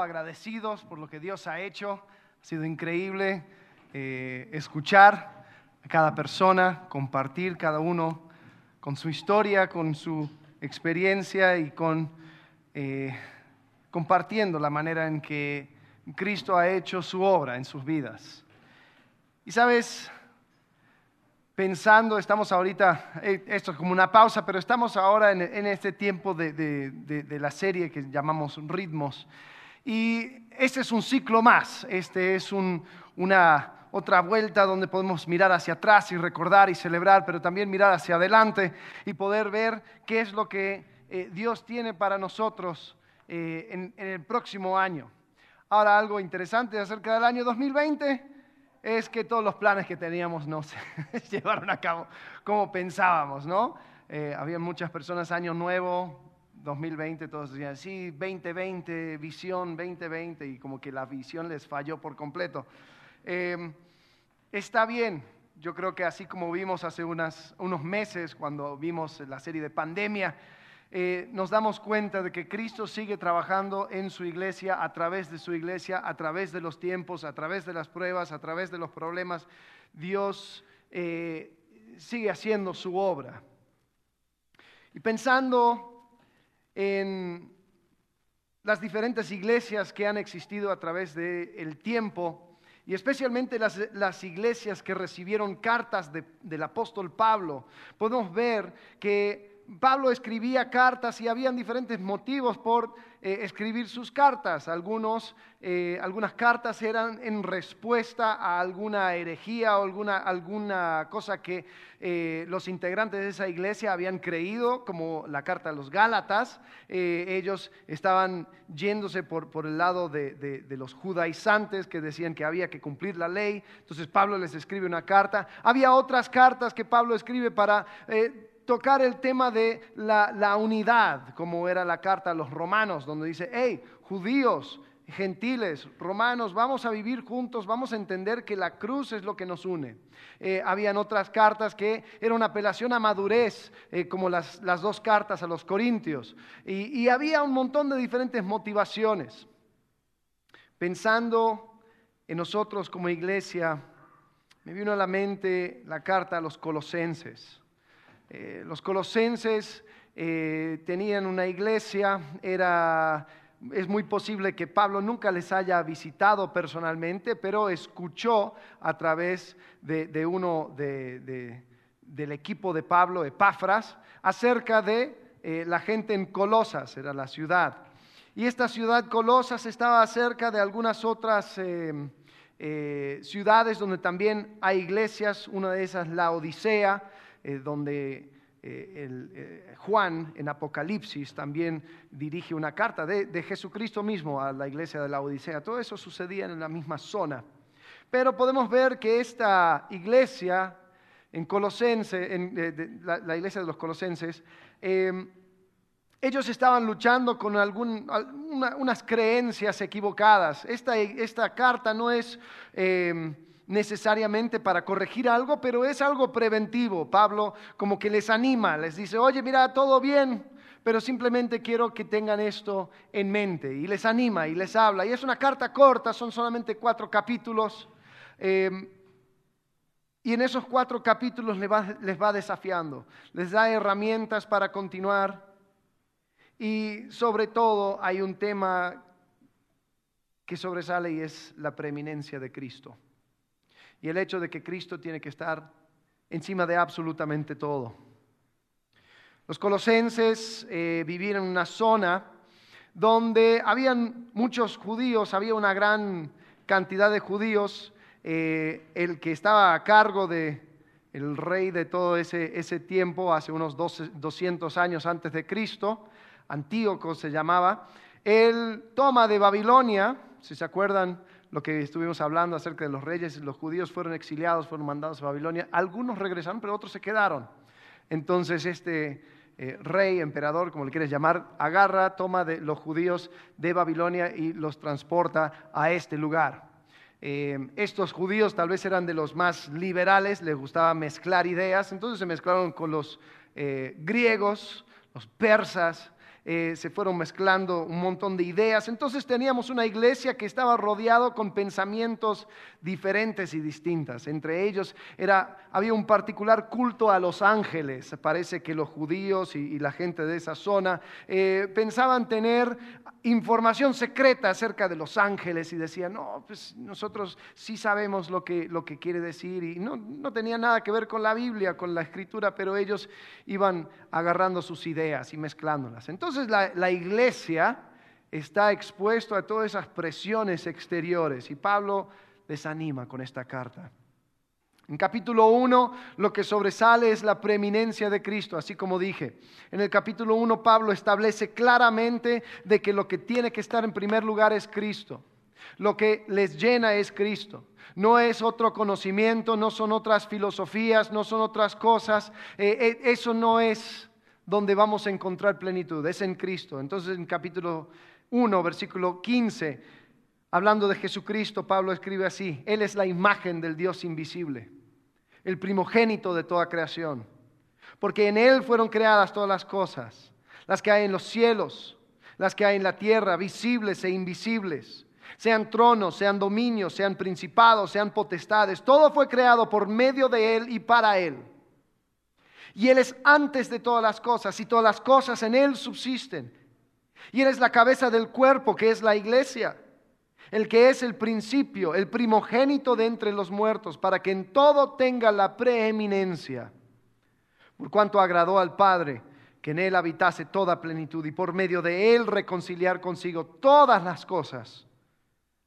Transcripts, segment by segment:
agradecidos por lo que Dios ha hecho. Ha sido increíble eh, escuchar a cada persona, compartir cada uno con su historia, con su experiencia y con eh, compartiendo la manera en que Cristo ha hecho su obra en sus vidas. Y sabes, pensando, estamos ahorita, eh, esto es como una pausa, pero estamos ahora en, este tiempo de, la serie que llamamos Ritmos. Y este es un ciclo más, este es una otra vuelta donde podemos mirar hacia atrás y recordar y celebrar, pero también mirar hacia adelante y poder ver qué es lo que eh, Dios tiene para nosotros eh, en, el próximo año. Ahora, algo interesante acerca del año 2020 es que todos los planes que teníamos no se llevaron a cabo como pensábamos, ¿no? Eh, había muchas personas, año nuevo, 2020, todos decían, sí, 2020, visión 2020, y como que la visión les falló por completo. Eh, está bien, yo creo que así como vimos hace unos meses cuando vimos la serie de pandemia, eh, nos damos cuenta de que Cristo sigue trabajando en su iglesia, a través de su iglesia, a través de los tiempos, a través de las pruebas, a través de los problemas. Dios eh, sigue haciendo su obra. Y pensando en las diferentes iglesias que han existido a través del tiempo, y especialmente las, iglesias que recibieron cartas del apóstol Pablo, podemos ver que Pablo escribía cartas y habían diferentes motivos por eh, escribir sus cartas. Algunos, eh, algunas cartas eran en respuesta a alguna herejía o alguna, alguna cosa que eh, los integrantes de esa iglesia habían creído, como la carta a los Gálatas. ellos estaban yéndose por, por el lado de, de, los judaizantes que decían que había que cumplir la ley. Entonces Pablo les escribe una carta. Había otras cartas que Pablo escribe para tocar el tema de la, unidad, como era la carta a los romanos, donde dice, hey, judíos, gentiles, romanos, vamos a vivir juntos, vamos a entender que la cruz es lo que nos une. Eh, habían otras cartas que era una apelación a madurez, eh, como las, dos cartas a los corintios, y, y había un montón de diferentes motivaciones. Pensando en nosotros como iglesia, me vino a la mente la carta a los colosenses. Eh, los colosenses eh, tenían una iglesia, era, es muy posible que Pablo nunca les haya visitado personalmente, pero escuchó a través de, uno del equipo de Pablo, Epafras, acerca de eh, la gente en Colosas, era la ciudad. Y esta ciudad Colosas estaba cerca de algunas otras ciudades donde también hay iglesias, una de esas la Odisea, eh, donde eh, eh, Juan en Apocalipsis también dirige una carta de, Jesucristo mismo a la iglesia de la Odisea. Todo eso sucedía en la misma zona. Pero podemos ver que esta iglesia en Colosense, en, la, iglesia de los Colosenses, em, ellos estaban luchando con unas creencias equivocadas. Esta, esta carta no es em, necesariamente para corregir algo, pero es algo preventivo. Pablo como que les anima, les dice, oye, mira, todo bien, pero simplemente quiero que tengan esto en mente. Y les anima y les habla. Y es una carta corta, son solamente cuatro capítulos. Em, y en esos cuatro capítulos les va, les va desafiando, les da herramientas para continuar. Y sobre todo hay un tema que sobresale y es la preeminencia de Cristo y el hecho de que Cristo tiene que estar encima de absolutamente todo. Los colosenses eh, vivían en una zona donde habían muchos judíos, había una gran cantidad de judíos. Eh, el que estaba a cargo de el rey de todo ese, ese tiempo, hace unos 200 años antes de Cristo, Antíoco se llamaba, él toma de Babilonia, si se acuerdan, lo que estuvimos hablando acerca de los reyes, los judíos fueron exiliados, fueron mandados a Babilonia, algunos regresaron, pero otros se quedaron. Entonces este eh, rey, emperador, como le quieres llamar, agarra, toma de los judíos de Babilonia y los transporta a este lugar. Eh, estos judíos tal vez eran de los más liberales, les gustaba mezclar ideas, entonces se mezclaron con los eh, griegos, los persas, eh, se fueron mezclando un montón de ideas. Entonces teníamos una iglesia que estaba rodeado con pensamientos diferentes y distintas. Entre ellos era, había un particular culto a los ángeles. Parece que los judíos y, la gente de esa zona eh, pensaban tener información secreta acerca de los ángeles y decían, no, pues nosotros sí sabemos lo que, lo que quiere decir y no, no tenía nada que ver con la Biblia, con la escritura, pero ellos iban agarrando sus ideas y mezclándolas. Entonces la, la iglesia está expuesto a todas esas presiones exteriores y Pablo les anima con esta carta. En capítulo 1 lo que sobresale es la preeminencia de Cristo, así como dije. En el capítulo 1 Pablo establece claramente de que lo que tiene que estar en primer lugar es Cristo. Lo que les llena es Cristo. No es otro conocimiento, no son otras filosofías, no son otras cosas. Eh, eh, eso no es donde vamos a encontrar plenitud, es en Cristo. Entonces en capítulo 1, versículo 15, hablando de Jesucristo, Pablo escribe así, Él es la imagen del Dios invisible el primogénito de toda creación, porque en Él fueron creadas todas las cosas, las que hay en los cielos, las que hay en la tierra, visibles e invisibles, sean tronos, sean dominios, sean principados, sean potestades, todo fue creado por medio de Él y para Él. Y Él es antes de todas las cosas y todas las cosas en Él subsisten. Y Él es la cabeza del cuerpo que es la iglesia el que es el principio, el primogénito de entre los muertos, para que en todo tenga la preeminencia. Por cuanto agradó al Padre que en él habitase toda plenitud y por medio de él reconciliar consigo todas las cosas,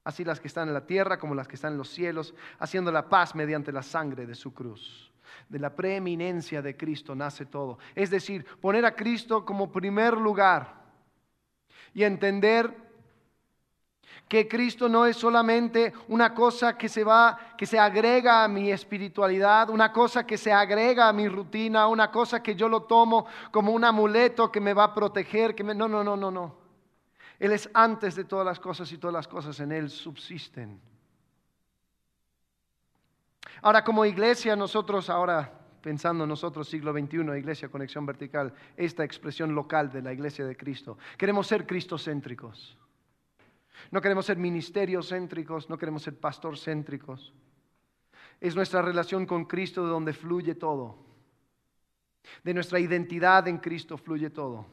así las que están en la tierra como las que están en los cielos, haciendo la paz mediante la sangre de su cruz. De la preeminencia de Cristo nace todo. Es decir, poner a Cristo como primer lugar y entender que Cristo no es solamente una cosa que se va, que se agrega a mi espiritualidad, una cosa que se agrega a mi rutina, una cosa que yo lo tomo como un amuleto que me va a proteger, que no, no, no, no, no. Él es antes de todas las cosas y todas las cosas en Él subsisten. Ahora como iglesia nosotros ahora pensando nosotros siglo XXI, Iglesia Conexión Vertical, esta expresión local de la Iglesia de Cristo. Queremos ser cristocéntricos. No queremos ser ministerios céntricos, no queremos ser pastor céntricos. Es nuestra relación con Cristo de donde fluye todo. De nuestra identidad en Cristo fluye todo.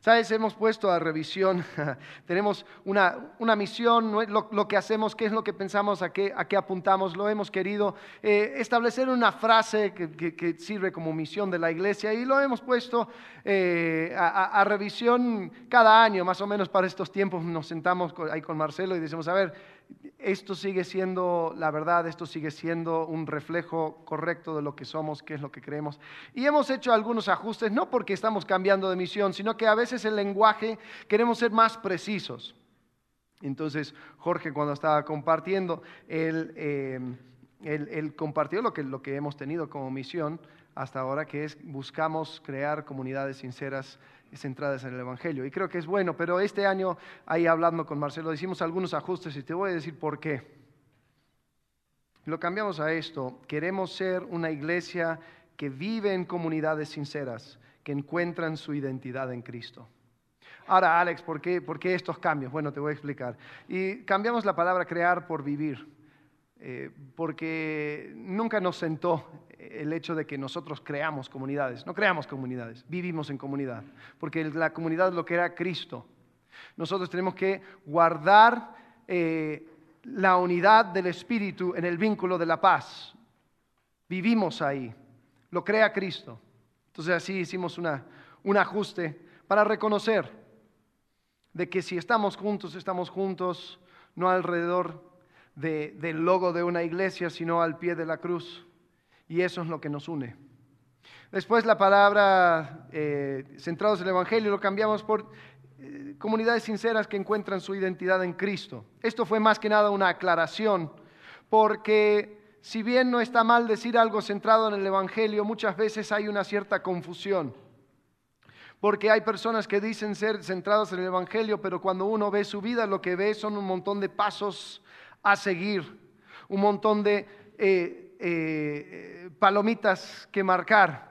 ¿Sabes? Hemos puesto a revisión, tenemos una, una misión, lo, que hacemos, qué es lo que pensamos, a qué, a qué apuntamos. Lo hemos querido eh, establecer una frase que, que, sirve como misión de la iglesia y lo hemos puesto eh, a, a, revisión cada año, más o menos para estos tiempos. Nos sentamos ahí con Marcelo y decimos, a ver, esto sigue siendo la verdad, esto sigue siendo un reflejo correcto de lo que somos, qué es lo que creemos. Y hemos hecho algunos ajustes, no porque estamos cambiando de misión, sino que a veces el lenguaje queremos ser más precisos. Entonces, Jorge, cuando estaba compartiendo, él, eh, compartió lo que, lo que hemos tenido como misión hasta ahora, que es buscamos crear comunidades sinceras centradas en el Evangelio. Y creo que es bueno, pero este año, ahí hablando con Marcelo, hicimos algunos ajustes y te voy a decir por qué. Lo cambiamos a esto. Queremos ser una iglesia que vive en comunidades sinceras, que encuentran su identidad en Cristo. Ahora, Alex, ¿por qué, ¿por qué estos cambios? Bueno, te voy a explicar. Y cambiamos la palabra crear por vivir. Eh, porque nunca nos sentó el hecho de que nosotros creamos comunidades. No creamos comunidades, vivimos en comunidad, porque la comunidad es lo que era Cristo. Nosotros tenemos que guardar eh, la unidad del Espíritu en el vínculo de la paz. Vivimos ahí, lo crea Cristo. Entonces así hicimos un ajuste para reconocer de que si estamos juntos, estamos juntos, no alrededor del logo de una iglesia, sino al pie de la cruz. Y eso es lo que nos une. Después la palabra eh, centrados en el Evangelio lo cambiamos por eh, comunidades sinceras que encuentran su identidad en Cristo. Esto fue más que nada una aclaración, porque si bien no está mal decir algo centrado en el Evangelio, muchas veces hay una cierta confusión. Porque hay personas que dicen ser centrados en el Evangelio, pero cuando uno ve su vida, lo que ve son un montón de pasos a seguir, un montón de eh, eh, palomitas que marcar.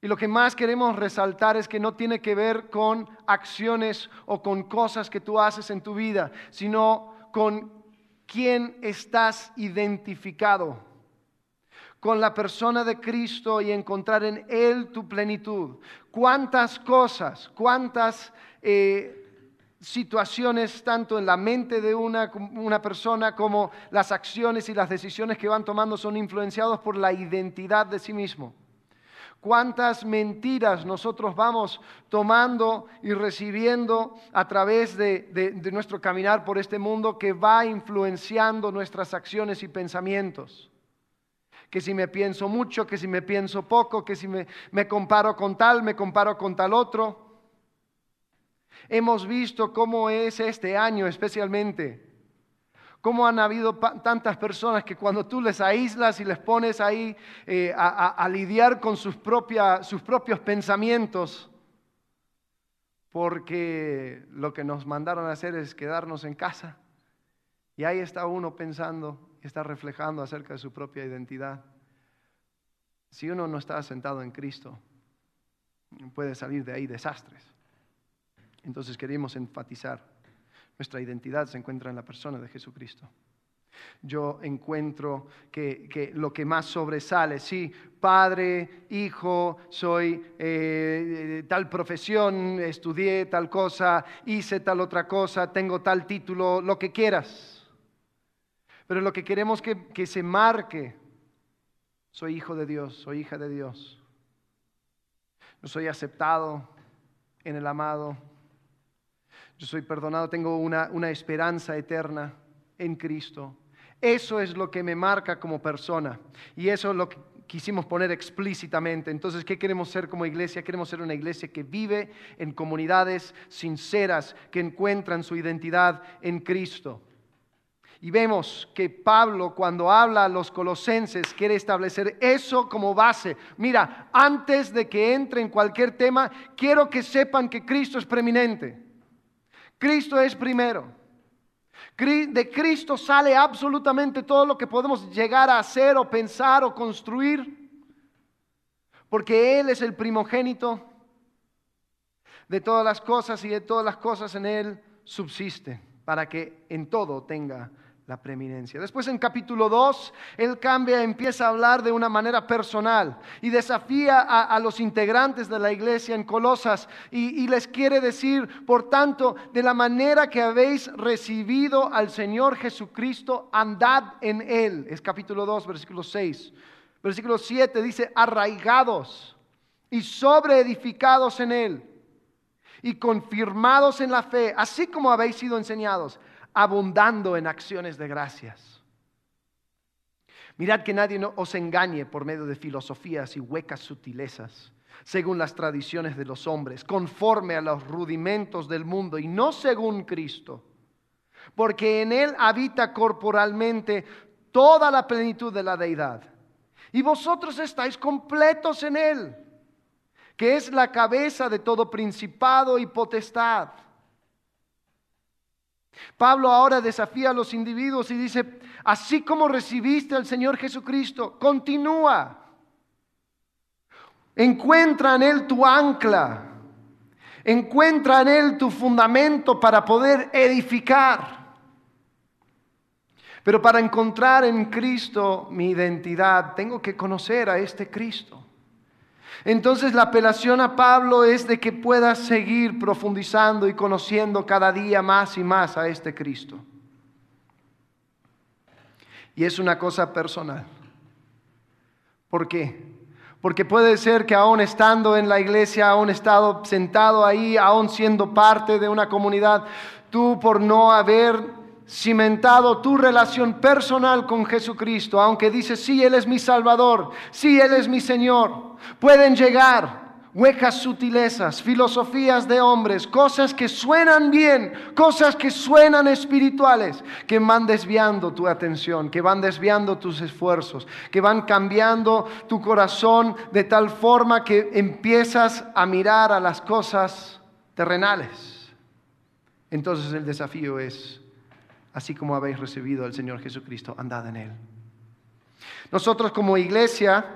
Y lo que más queremos resaltar es que no tiene que ver con acciones o con cosas que tú haces en tu vida, sino con quién estás identificado, con la persona de Cristo y encontrar en Él tu plenitud. ¿Cuántas cosas, cuántas eh, situaciones, tanto en la mente de una, una persona como las acciones y las decisiones que van tomando son influenciados por la identidad de sí mismo? cuántas mentiras nosotros vamos tomando y recibiendo a través de, nuestro caminar por este mundo que va influenciando nuestras acciones y pensamientos. Que si me pienso mucho, que si me pienso poco, que si me, me comparo con tal, me comparo con tal otro. Hemos visto cómo es este año especialmente ¿Cómo han habido tantas personas que cuando tú les aíslas y les pones ahí eh, a, lidiar con sus, sus propios pensamientos, porque lo que nos mandaron a hacer es quedarnos en casa, y ahí está uno pensando, está reflejando acerca de su propia identidad. Si uno no está sentado en Cristo, puede salir de ahí desastres. Entonces queremos enfatizar nuestra identidad se encuentra en la persona de Jesucristo. Yo encuentro que, lo que más sobresale, sí, padre, hijo, soy eh, tal profesión, estudié tal cosa, hice tal otra cosa, tengo tal título, lo que quieras. Pero lo que queremos que, que se marque, soy hijo de Dios, soy hija de Dios. No soy aceptado en el amado, yo soy perdonado, tengo una, una esperanza eterna en Cristo. Eso es lo que me marca como persona y eso es lo que quisimos poner explícitamente. Entonces, ¿qué queremos ser como iglesia? Queremos ser una iglesia que vive en comunidades sinceras, que encuentran su identidad en Cristo. Y vemos que Pablo cuando habla a los colosenses quiere establecer eso como base. Mira, antes de que entre en cualquier tema, quiero que sepan que Cristo es preeminente. Cristo es primero. De Cristo sale absolutamente todo lo que podemos llegar a hacer o pensar o construir, porque Él es el primogénito de todas las cosas y de todas las cosas en Él subsisten, para que en todo tenga la preeminencia. Después en capítulo 2, él cambia, empieza a hablar de una manera personal y desafía a, los integrantes de la iglesia en Colosas y, y, les quiere decir, por tanto, de la manera que habéis recibido al Señor Jesucristo, andad en él. Es capítulo 2, versículo 6. Versículo 7 dice, arraigados y sobreedificados en él y confirmados en la fe, así como habéis sido enseñados abundando en acciones de gracias. Mirad que nadie os engañe por medio de filosofías y huecas sutilezas, según las tradiciones de los hombres, conforme a los rudimentos del mundo y no según Cristo, porque en Él habita corporalmente toda la plenitud de la deidad. Y vosotros estáis completos en Él, que es la cabeza de todo principado y potestad Pablo ahora desafía a los individuos y dice, así como recibiste al Señor Jesucristo, continúa. Encuentra en Él tu ancla. Encuentra en Él tu fundamento para poder edificar. Pero para encontrar en Cristo mi identidad, tengo que conocer a este Cristo. Entonces la apelación a Pablo es de que pueda seguir profundizando y conociendo cada día más y más a este Cristo. Y es una cosa personal. ¿Por qué? Porque puede ser que aún estando en la iglesia, aún estado sentado ahí, aún siendo parte de una comunidad, tú por no haber cimentado tu relación personal con Jesucristo, aunque dices, sí, Él es mi Salvador, sí, Él es mi Señor, pueden llegar huecas sutilezas, filosofías de hombres, cosas que suenan bien, cosas que suenan espirituales, que van desviando tu atención, que van desviando tus esfuerzos, que van cambiando tu corazón de tal forma que empiezas a mirar a las cosas terrenales. Entonces el desafío es así como habéis recibido al Señor Jesucristo, andad en Él. Nosotros como iglesia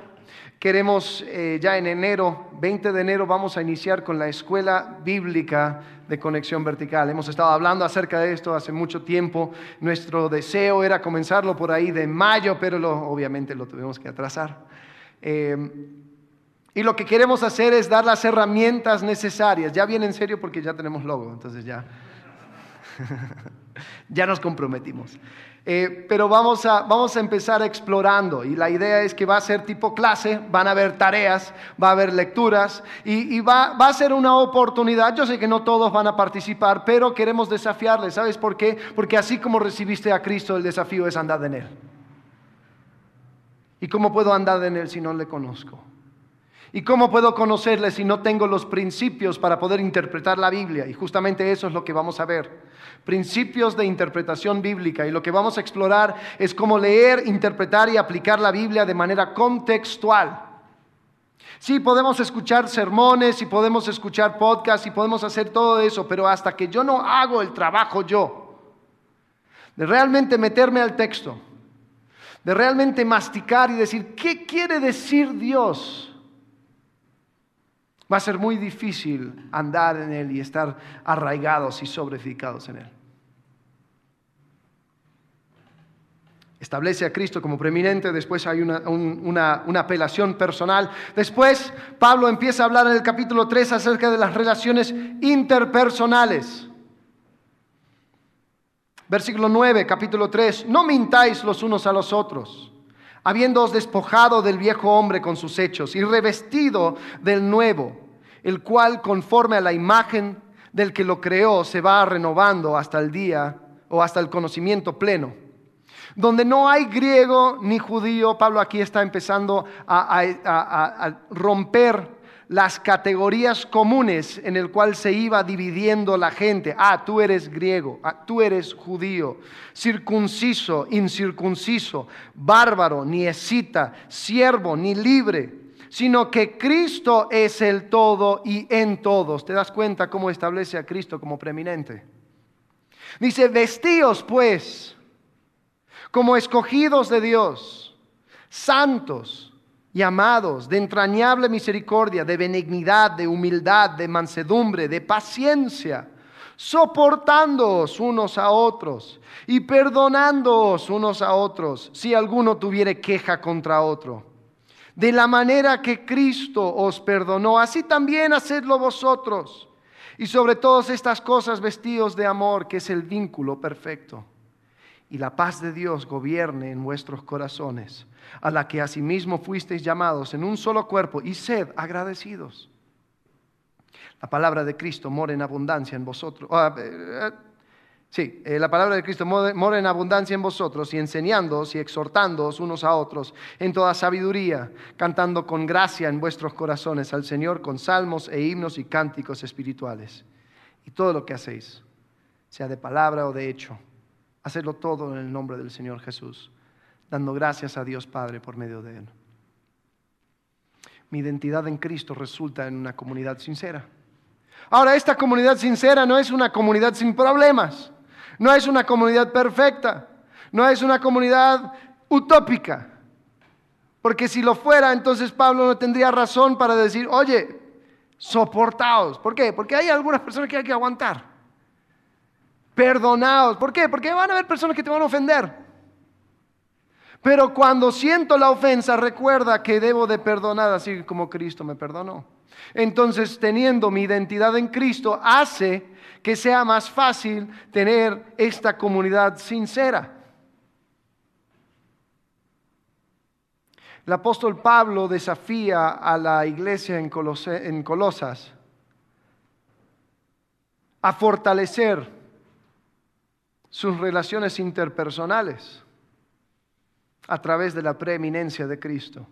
Queremos eh, ya en enero, 20 de enero, vamos a iniciar con la escuela bíblica de conexión vertical. Hemos estado hablando acerca de esto hace mucho tiempo. Nuestro deseo era comenzarlo por ahí de mayo, pero obviamente lo tuvimos que atrasar. Eh, y lo que queremos hacer es dar las herramientas necesarias. Ya viene en serio porque ya tenemos logo, entonces ya, ya nos comprometimos. Eh, pero vamos a, vamos a empezar explorando y la idea es que va a ser tipo clase, van a haber tareas, va a haber lecturas y, va, va, a ser una oportunidad. Yo sé que no todos van a participar, pero queremos desafiarles. ¿Sabes por qué? Porque así como recibiste a Cristo, el desafío es andar en Él. ¿Y cómo puedo andar en Él si no le conozco? ¿Y cómo puedo conocerle si no tengo los principios para poder interpretar la Biblia? Y justamente eso es lo que vamos a ver. Principios de interpretación bíblica. Y lo que vamos a explorar es cómo leer, interpretar y aplicar la Biblia de manera contextual. Sí, podemos escuchar sermones y podemos escuchar podcasts y podemos hacer todo eso, pero hasta que yo no hago el trabajo yo, de realmente meterme al texto, de realmente masticar y decir, ¿qué quiere decir Dios? Va a ser muy difícil andar en Él y estar arraigados y sobreficados en Él. Establece a Cristo como preeminente, después hay una, una, apelación personal. Después Pablo empieza a hablar en el capítulo 3 acerca de las relaciones interpersonales. Versículo 9, capítulo 3, no mintáis los unos a los otros habiéndoos despojado del viejo hombre con sus hechos y revestido del nuevo, el cual conforme a la imagen del que lo creó se va renovando hasta el día o hasta el conocimiento pleno. Donde no hay griego ni judío, Pablo aquí está empezando a, romper las categorías comunes en el cual se iba dividiendo la gente. Ah, tú eres griego, ah, tú eres judío, circunciso, incircunciso, bárbaro, ni escita, siervo, ni libre, sino que Cristo es el todo y en todos. ¿Te das cuenta cómo establece a Cristo como preeminente? Dice, vestíos pues como escogidos de Dios, santos y amados, de entrañable misericordia, de benignidad, de humildad, de mansedumbre, de paciencia, soportándoos unos a otros y perdonándoos unos a otros si alguno tuviere queja contra otro. De la manera que Cristo os perdonó, así también hacedlo vosotros. Y sobre todas estas cosas vestidos de amor, que es el vínculo perfecto y la paz de Dios gobierne en vuestros corazones, a la que asimismo fuisteis llamados en un solo cuerpo, y sed agradecidos. La palabra de Cristo mora en abundancia en vosotros. Sí, eh, la palabra de Cristo mora en abundancia en vosotros y enseñándoos y exhortándoos unos a otros en toda sabiduría, cantando con gracia en vuestros corazones al Señor con salmos e himnos y cánticos espirituales. Y todo lo que hacéis, sea de palabra o de hecho, Hacerlo todo en el nombre del Señor Jesús, dando gracias a Dios Padre por medio de Él. Mi identidad en Cristo resulta en una comunidad sincera. Ahora, esta comunidad sincera no es una comunidad sin problemas, no es una comunidad perfecta, no es una comunidad utópica. Porque si lo fuera, entonces Pablo no tendría razón para decir, oye, soportaos. ¿Por qué? Porque hay algunas personas que hay que aguantar. Perdonaos. ¿Por qué? Porque van a haber personas que te van a ofender. Pero cuando siento la ofensa, recuerda que debo de perdonar así como Cristo me perdonó. Entonces, teniendo mi identidad en Cristo, hace que sea más fácil tener esta comunidad sincera. El apóstol Pablo desafía a la iglesia en, en Colosas a fortalecer sus relaciones interpersonales a través de la preeminencia de Cristo.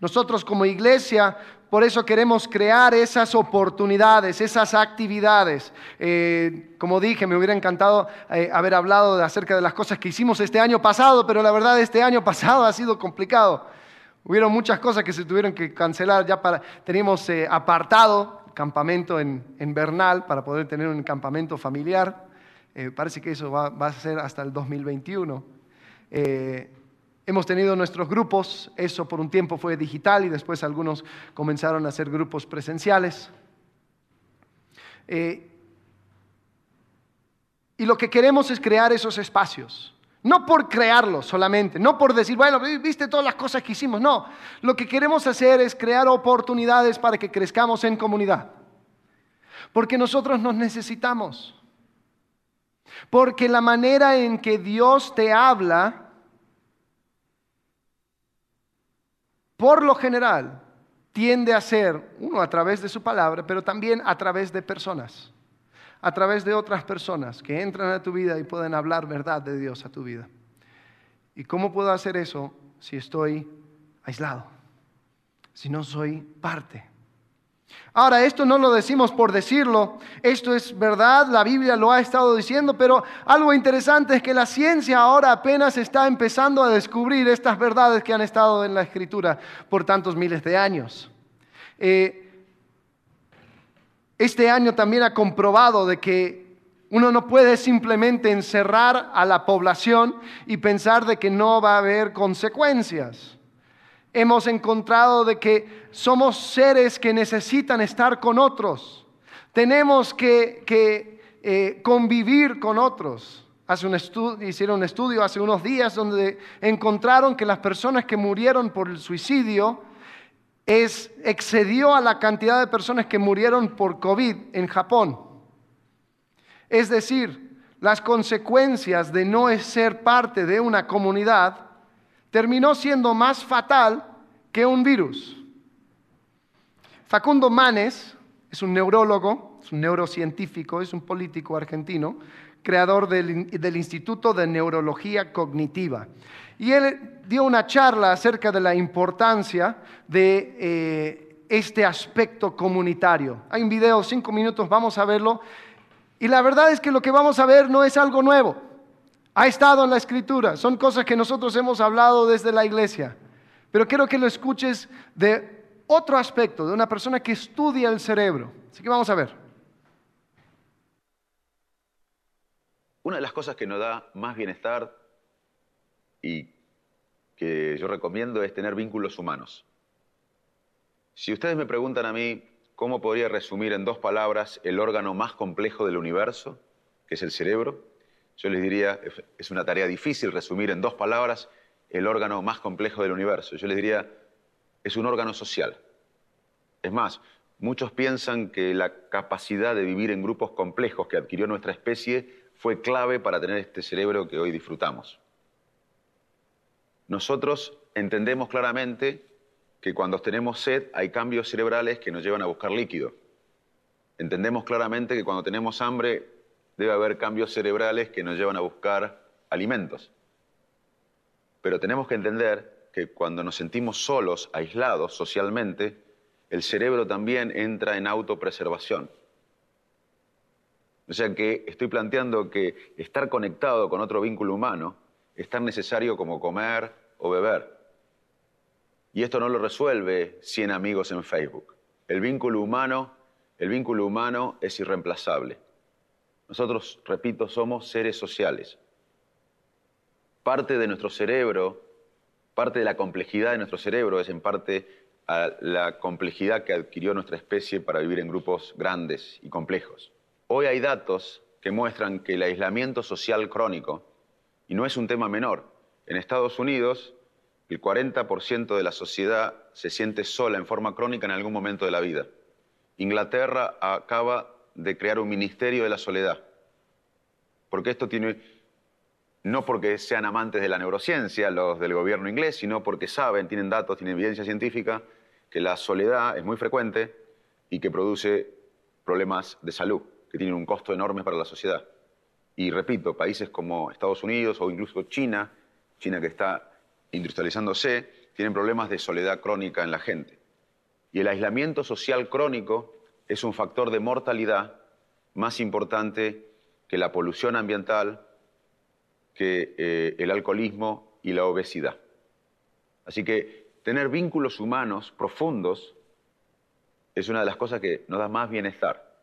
Nosotros como iglesia, por eso queremos crear esas oportunidades, esas actividades. Eh, como dije, me hubiera encantado eh, haber hablado de acerca de las cosas que hicimos este año pasado, pero la verdad este año pasado ha sido complicado. Hubieron muchas cosas que se tuvieron que cancelar. Ya para, teníamos eh, apartado campamento en, en Bernal para poder tener un campamento familiar. Eh, parece que eso va, a ser hasta el 2021. Eh, Hemos tenido nuestros grupos, eso por un tiempo fue digital y después algunos comenzaron a hacer grupos presenciales. Eh, y lo que queremos es crear esos espacios. No por crearlos solamente, no por decir, bueno, viste todas las cosas que hicimos, no. Lo que queremos hacer es crear oportunidades para que crezcamos en comunidad. Porque nosotros nos necesitamos. Porque la manera en que Dios te habla por lo general, tiende a ser, uno, a través de su palabra, pero también a través de personas, a través de otras personas que entran a tu vida y pueden hablar verdad de Dios a tu vida. ¿Y cómo puedo hacer eso si estoy aislado? Si no soy parte. Ahora, esto no lo decimos por decirlo, esto es verdad, la Biblia lo ha estado diciendo, pero algo interesante es que la ciencia ahora apenas está empezando a descubrir estas verdades que han estado en la escritura por tantos miles de años. Eh, este año también ha comprobado de que uno no puede simplemente encerrar a la población y pensar de que no va a haber consecuencias hemos encontrado de que somos seres que necesitan estar con otros. Tenemos que, eh, convivir con otros. Hace un hicieron un estudio hace unos días donde encontraron que las personas que murieron por el suicidio excedió a la cantidad de personas que murieron por COVID en Japón. Es decir, las consecuencias de no ser parte de una comunidad terminó siendo más fatal que un virus. Facundo Manes es un neurólogo, es un neurocientífico, es un político argentino, creador del, Instituto de Neurología Cognitiva. Y él dio una charla acerca de la importancia de eh, este aspecto comunitario. Hay un video, cinco minutos, vamos a verlo. Y la verdad es que lo que vamos a ver no es algo nuevo. Ha estado en la escritura, son cosas que nosotros hemos hablado desde la iglesia, pero quiero que lo escuches de otro aspecto, de una persona que estudia el cerebro. Así que vamos a ver. Una de las cosas que nos da más bienestar y que yo recomiendo es tener vínculos humanos. Si ustedes me preguntan a mí cómo podría resumir en dos palabras el órgano más complejo del universo, que es el cerebro, yo les diría, es una tarea difícil resumir en dos palabras el órgano más complejo del universo. Yo les diría, es un órgano social. Es más, muchos piensan que la capacidad de vivir en grupos complejos que adquirió nuestra especie fue clave para tener este cerebro que hoy disfrutamos. Nosotros entendemos claramente que cuando tenemos sed hay cambios cerebrales que nos llevan a buscar líquido. Entendemos claramente que cuando tenemos hambre debe haber cambios cerebrales que nos llevan a buscar alimentos. Pero tenemos que entender que cuando nos sentimos solos, aislados socialmente, el cerebro también entra en autopreservación. O sea que estoy planteando que estar conectado con otro vínculo humano es tan necesario como comer o beber. Y esto no lo resuelve 100 amigos en Facebook. El vínculo humano, el vínculo humano es irreemplazable. Nosotros, repito, somos seres sociales. Parte de nuestro cerebro, parte de la complejidad de nuestro cerebro es en parte la complejidad que adquirió nuestra especie para vivir en grupos grandes y complejos. Hoy hay datos que muestran que el aislamiento social crónico, y no es un tema menor, en Estados Unidos el 40% de la sociedad se siente sola en forma crónica en algún momento de la vida. Inglaterra acaba de crear un ministerio de la soledad. Porque esto tiene, no porque sean amantes de la neurociencia los del gobierno inglés, sino porque saben, tienen datos, tienen evidencia científica, que la soledad es muy frecuente y que produce problemas de salud, que tienen un costo enorme para la sociedad. Y repito, países como Estados Unidos o incluso China, China que está industrializándose, tienen problemas de soledad crónica en la gente. Y el aislamiento social crónico es un factor de mortalidad más importante que la polución ambiental, que eh, el alcoholismo y la obesidad. Así que tener vínculos humanos profundos es una de las cosas que nos da más bienestar.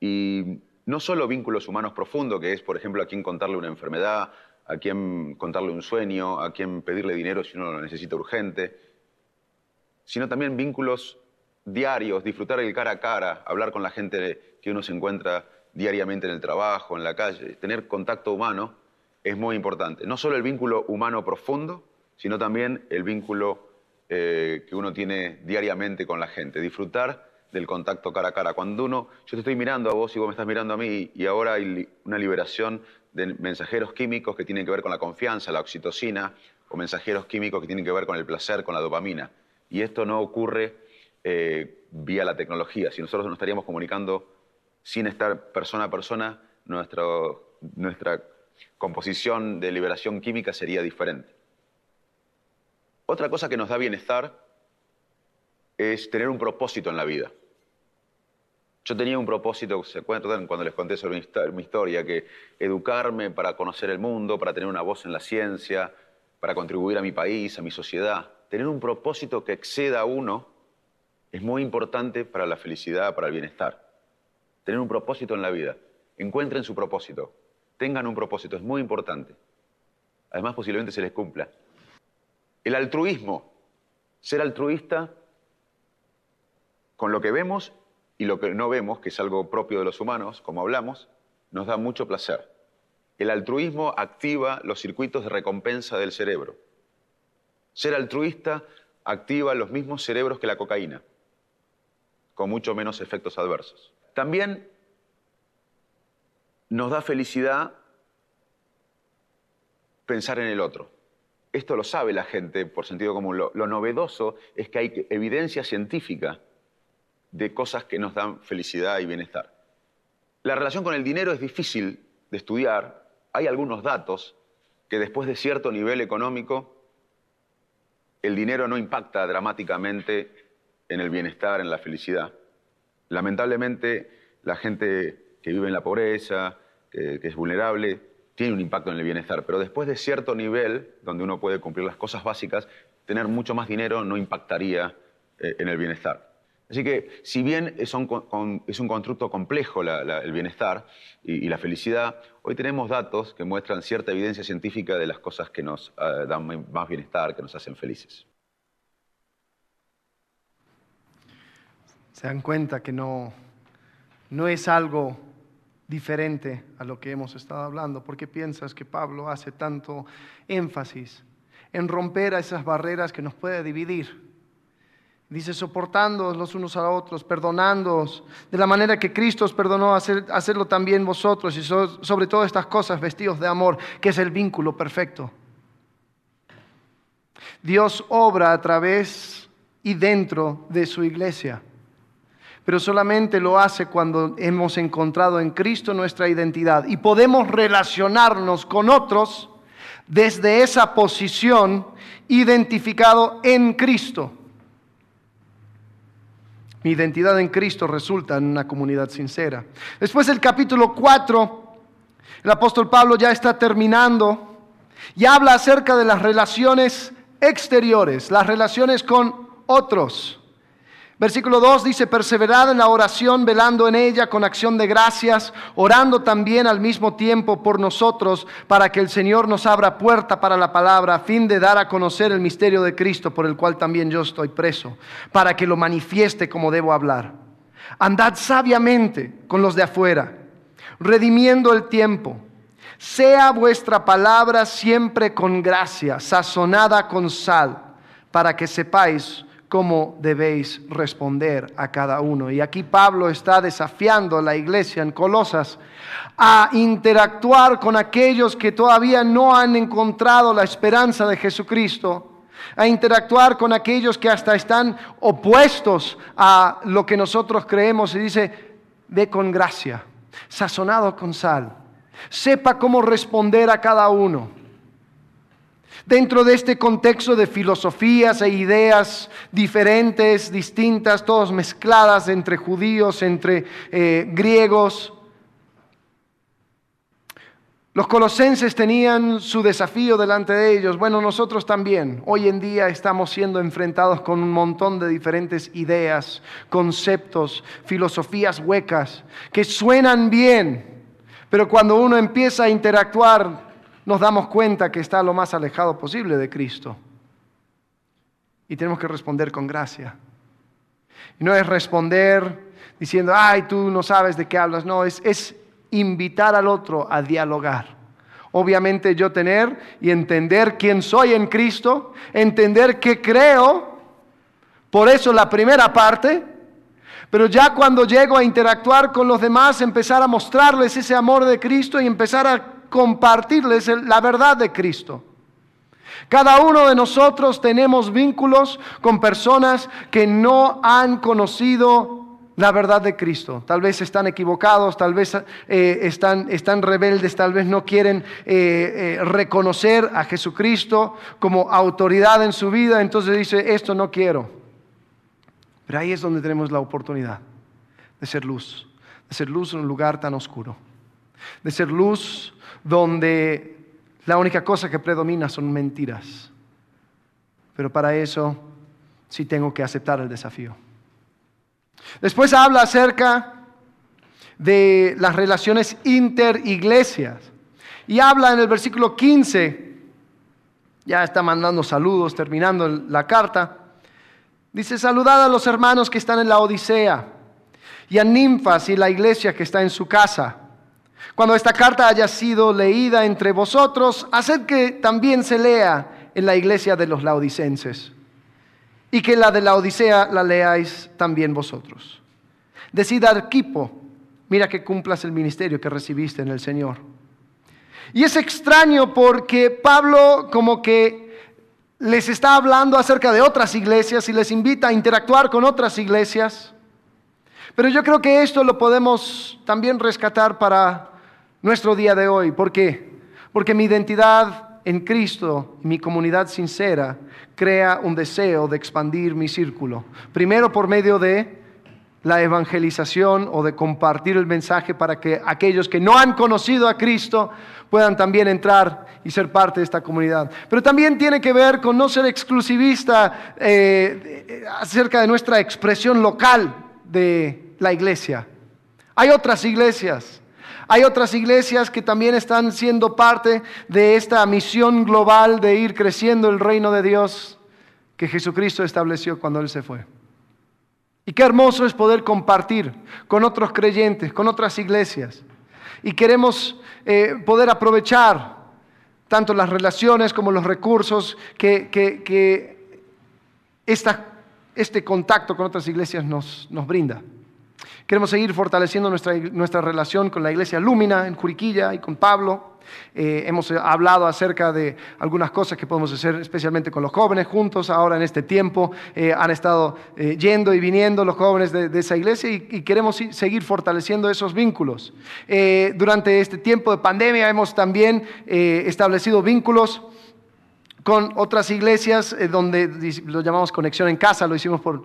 Y no solo vínculos humanos profundos, que es, por ejemplo, a quién contarle una enfermedad, a quién contarle un sueño, a quién pedirle dinero si uno lo necesita urgente, sino también vínculos diarios, disfrutar el cara a cara, hablar con la gente que uno se encuentra diariamente en el trabajo, en la calle, tener contacto humano es muy importante. No solo el vínculo humano profundo, sino también el vínculo eh, que uno tiene diariamente con la gente, disfrutar del contacto cara a cara. Cuando uno, yo te estoy mirando a vos y vos me estás mirando a mí y ahora hay una liberación de mensajeros químicos que tienen que ver con la confianza, la oxitocina, o mensajeros químicos que tienen que ver con el placer, con la dopamina. Y esto no ocurre eh, vía la tecnología. Si nosotros nos estaríamos comunicando sin estar persona a persona, nuestra composición de liberación química sería diferente. Otra cosa que nos da bienestar es tener un propósito en la vida. Yo tenía un propósito, ¿se acuerdan cuando les conté sobre mi historia? Que educarme para conocer el mundo, para tener una voz en la ciencia, para contribuir a mi país, a mi sociedad. Tener un propósito que exceda a uno es muy importante para la felicidad, para el bienestar. Tener un propósito en la vida. Encuentren su propósito. Tengan un propósito, es muy importante. Además, posiblemente se les cumpla. El altruismo, ser altruista con lo que vemos y lo que no vemos, que es algo propio de los humanos, como hablamos, nos da mucho placer. El altruismo activa los circuitos de recompensa del cerebro. Ser altruista activa los mismos cerebros que la cocaína, con mucho menos efectos adversos. También nos da felicidad pensar en el otro. Esto lo sabe la gente por sentido común. Lo, lo novedoso es que hay evidencia científica de cosas que nos dan felicidad y bienestar. La relación con el dinero es difícil de estudiar. Hay algunos datos que después de cierto nivel económico, el dinero no impacta dramáticamente en el bienestar, en la felicidad. Lamentablemente, la gente que vive en la pobreza, que, es vulnerable, tiene un impacto en el bienestar, pero después de cierto nivel, donde uno puede cumplir las cosas básicas, tener mucho más dinero no impactaría eh, en el bienestar. Así que si bien es un, constructo complejo el bienestar y, la felicidad, hoy tenemos datos que muestran cierta evidencia científica de las cosas que nos eh, dan más bienestar, que nos hacen felices. Se dan cuenta que no, no es algo diferente a lo que hemos estado hablando. ¿Por qué piensas que Pablo hace tanto énfasis en romper a esas barreras que nos puede dividir? Dice, soportándoos los unos a otros, perdonándoos, de la manera que Cristo os perdonó, hacer, hacerlo también vosotros, y sobre todo estas cosas, vestidos de amor, que es el vínculo perfecto. Dios obra a través y dentro de su iglesia, pero solamente lo hace cuando hemos encontrado en Cristo nuestra identidad y podemos relacionarnos con otros desde esa posición identificado en Cristo. Mi identidad en Cristo resulta en una comunidad sincera. Después del capítulo 4, el apóstol Pablo ya está terminando y habla acerca de las relaciones exteriores, las relaciones con otros. Versículo 2 dice, perseverad en la oración, velando en ella con acción de gracias, orando también al mismo tiempo por nosotros, para que el Señor nos abra puerta para la palabra, a fin de dar a conocer el misterio de Cristo, por el cual también yo estoy preso, para que lo manifieste como debo hablar. Andad sabiamente con los de afuera, redimiendo el tiempo. Sea vuestra palabra siempre con gracia, sazonada con sal, para que sepáis cómo debéis responder a cada uno. Y aquí Pablo está desafiando a la iglesia en Colosas a interactuar con aquellos que todavía no han encontrado la esperanza de Jesucristo, a interactuar con aquellos que hasta están opuestos a lo que nosotros creemos y dice, ve con gracia, sazonado con sal, sepa cómo responder a cada uno dentro de este contexto de filosofías e ideas diferentes, distintas, todas mezcladas entre judíos, entre eh, griegos. Los colosenses tenían su desafío delante de ellos. Bueno, nosotros también. Hoy en día estamos siendo enfrentados con un montón de diferentes ideas, conceptos, filosofías huecas, que suenan bien, pero cuando uno empieza a interactuar nos damos cuenta que está lo más alejado posible de Cristo. Y tenemos que responder con gracia. Y no es responder diciendo, ay, tú no sabes de qué hablas. No, es, es invitar al otro a dialogar. Obviamente yo tener y entender quién soy en Cristo, entender qué creo, por eso la primera parte, pero ya cuando llego a interactuar con los demás, empezar a mostrarles ese amor de Cristo y empezar a compartirles la verdad de Cristo. Cada uno de nosotros tenemos vínculos con personas que no han conocido la verdad de Cristo. Tal vez están equivocados, tal vez eh, están, están, rebeldes, tal vez no quieren eh, eh, reconocer a Jesucristo como autoridad en su vida, entonces dice, esto no quiero. Pero ahí es donde tenemos la oportunidad de ser luz, de ser luz en un lugar tan oscuro, de ser luz donde la única cosa que predomina son mentiras. Pero para eso sí tengo que aceptar el desafío. Después habla acerca de las relaciones interiglesias. Y habla en el versículo 15, ya está mandando saludos, terminando la carta. Dice, saludad a los hermanos que están en la Odisea y a Ninfas y la iglesia que está en su casa. Cuando esta carta haya sido leída entre vosotros, haced que también se lea en la iglesia de los laodicenses y que la de la Odisea la leáis también vosotros. Decid Arquipo, mira que cumplas el ministerio que recibiste en el Señor. Y es extraño porque Pablo como que les está hablando acerca de otras iglesias y les invita a interactuar con otras iglesias. Pero yo creo que esto lo podemos también rescatar para nuestro día de hoy. ¿Por qué? Porque mi identidad en Cristo, mi comunidad sincera, crea un deseo de expandir mi círculo. Primero por medio de la evangelización o de compartir el mensaje para que aquellos que no han conocido a Cristo puedan también entrar y ser parte de esta comunidad. Pero también tiene que ver con no ser exclusivista eh, acerca de nuestra expresión local de la iglesia. Hay otras iglesias hay otras iglesias que también están siendo parte de esta misión global de ir creciendo el reino de Dios que Jesucristo estableció cuando Él se fue. Y qué hermoso es poder compartir con otros creyentes, con otras iglesias. Y queremos eh, poder aprovechar tanto las relaciones como los recursos que, este contacto con otras iglesias nos brinda. Queremos seguir fortaleciendo nuestra, nuestra relación con la iglesia Lúmina en Juriquilla y con Pablo. Eh, hemos hablado acerca de algunas cosas que podemos hacer, especialmente con los jóvenes juntos. Ahora en este tiempo eh, han estado eh, yendo y viniendo los jóvenes de, esa iglesia y, y, queremos seguir fortaleciendo esos vínculos. durante este tiempo de pandemia hemos también establecido vínculos con otras iglesias eh, donde lo llamamos conexión en casa, lo hicimos por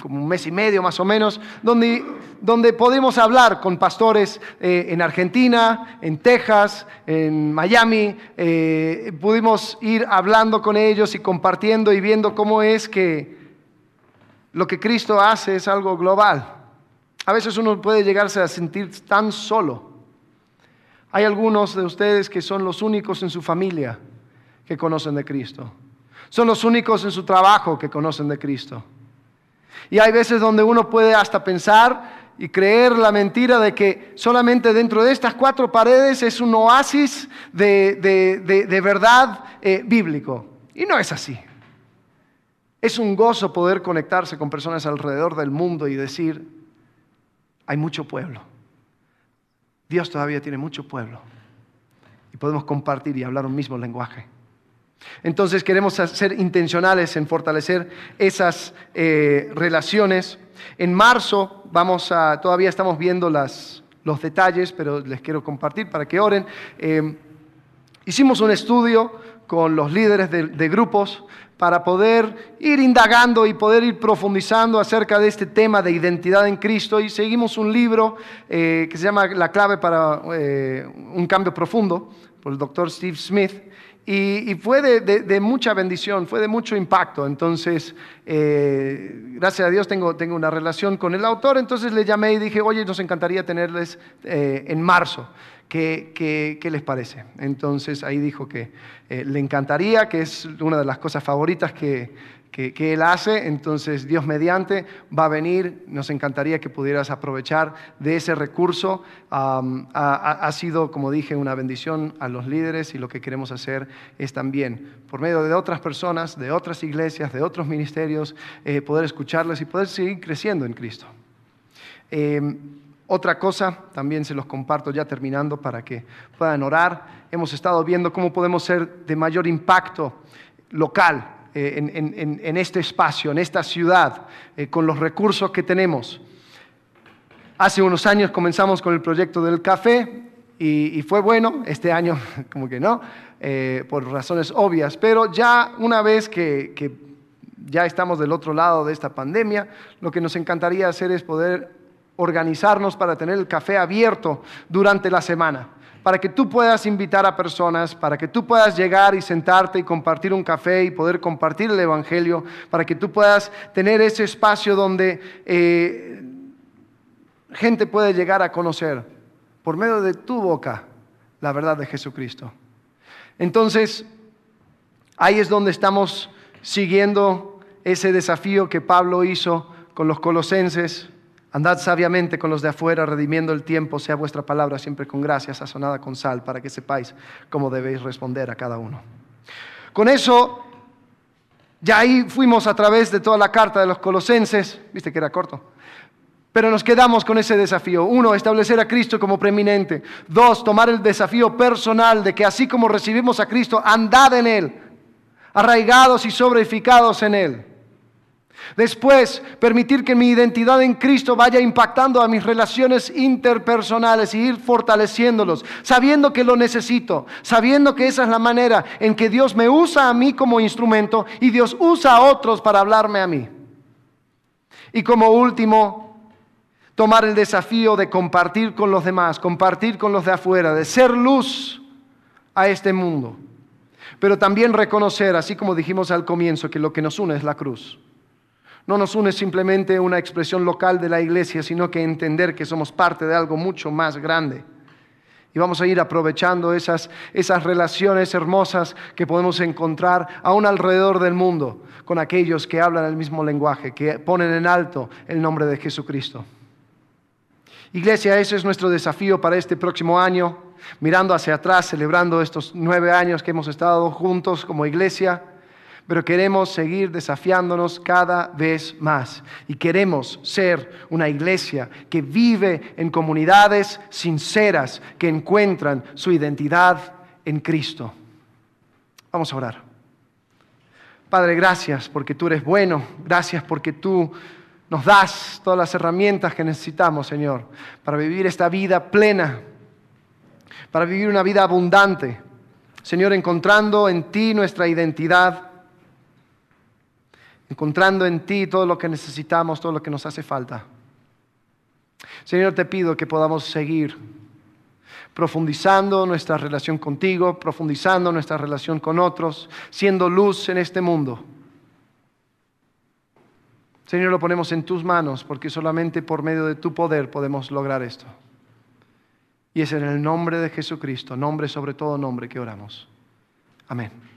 como un mes y medio más o menos, donde, donde podemos hablar con pastores eh, en Argentina, en Texas, en Miami, eh, pudimos ir hablando con ellos y compartiendo y viendo cómo es que lo que Cristo hace es algo global. A veces uno puede llegarse a sentir tan solo. Hay algunos de ustedes que son los únicos en su familia que conocen de Cristo. Son los únicos en su trabajo que conocen de Cristo. Y hay veces donde uno puede hasta pensar y creer la mentira de que solamente dentro de estas cuatro paredes es un oasis de, verdad eh, bíblico. Y no es así. Es un gozo poder conectarse con personas alrededor del mundo y decir, hay mucho pueblo. Dios todavía tiene mucho pueblo. Y podemos compartir y hablar un mismo lenguaje. Entonces queremos ser intencionales en fortalecer esas eh, relaciones. En marzo vamos a, todavía estamos viendo los detalles, pero les quiero compartir para que oren. Eh, hicimos un estudio con los líderes de, grupos para poder ir indagando y poder ir profundizando acerca de este tema de identidad en Cristo. Y seguimos un libro eh, que se llama La clave para eh, un cambio profundo, por el doctor Steve Smith. Y, fue de, mucha bendición, fue de mucho impacto. Entonces, eh, gracias a Dios tengo, tengo, una relación con el autor. Entonces le llamé y dije, oye, nos encantaría tenerles eh, en marzo. ¿Qué, ¿Qué, les parece? Entonces ahí dijo que eh, le encantaría, que es una de las cosas favoritas que, que, Él hace, entonces Dios mediante va a venir, nos encantaría que pudieras aprovechar de ese recurso. ha, sido, como dije, una bendición a los líderes y lo que queremos hacer es también, por medio de otras personas, de otras iglesias, de otros ministerios, eh, poder escucharles y poder seguir creciendo en Cristo. Em, otra cosa, también se los comparto ya terminando para que puedan orar. Hemos estado viendo cómo podemos ser de mayor impacto local eh, en, este espacio, en esta ciudad, eh, con los recursos que tenemos. Hace unos años comenzamos con el proyecto del café y, fue bueno, este año como que no, eh, por razones obvias, pero ya una vez que, que ya estamos del otro lado de esta pandemia, lo que nos encantaría hacer es poder organizarnos para tener el café abierto durante la semana para que tú puedas invitar a personas, para que tú puedas llegar y sentarte y compartir un café y poder compartir el Evangelio, para que tú puedas tener ese espacio donde eh, gente puede llegar a conocer por medio de tu boca la verdad de Jesucristo. Entonces, ahí es donde estamos siguiendo ese desafío que Pablo hizo con los colosenses Andad sabiamente con los de afuera, redimiendo el tiempo, sea vuestra palabra siempre con gracia, sazonada con sal, para que sepáis cómo debéis responder a cada uno. Con eso, ya ahí fuimos a través de toda la carta de los colosenses, viste que era corto, pero nos quedamos con ese desafío. Uno, establecer a Cristo como preeminente. Dos, tomar el desafío personal de que así como recibimos a Cristo, andad en Él, arraigados y sobreedificados en Él. Después, permitir que mi identidad en Cristo vaya impactando a mis relaciones interpersonales y ir fortaleciéndolos, sabiendo que lo necesito, sabiendo que esa es la manera en que Dios me usa a mí como instrumento y Dios usa a otros para hablarme a mí. Y como último, tomar el desafío de compartir con los demás, compartir con los de afuera, de ser luz a este mundo. Pero también reconocer, así como dijimos al comienzo, que lo que nos une es la cruz. No nos une simplemente una expresión local de la iglesia, sino que entender que somos parte de algo mucho más grande. Y vamos a ir aprovechando esas, esas relaciones hermosas que podemos encontrar aún alrededor del mundo con aquellos que hablan el mismo lenguaje, que ponen en alto el nombre de Jesucristo. Iglesia, ese es nuestro desafío para este próximo año, mirando hacia atrás, celebrando estos nueve años que hemos estado juntos como iglesia pero queremos seguir desafiándonos cada vez más. Y queremos ser una iglesia que vive en comunidades sinceras, que encuentran su identidad en Cristo. Vamos a orar. Padre, gracias porque tú eres bueno, gracias porque tú nos das todas las herramientas que necesitamos, Señor, para vivir esta vida plena, para vivir una vida abundante. Señor, encontrando en ti nuestra identidad encontrando en ti todo lo que necesitamos, todo lo que nos hace falta. Señor, te pido que podamos seguir profundizando nuestra relación contigo, profundizando nuestra relación con otros, siendo luz en este mundo. Señor, lo ponemos en tus manos porque solamente por medio de tu poder podemos lograr esto. Y es en el nombre de Jesucristo, nombre sobre todo nombre, que oramos. Amén.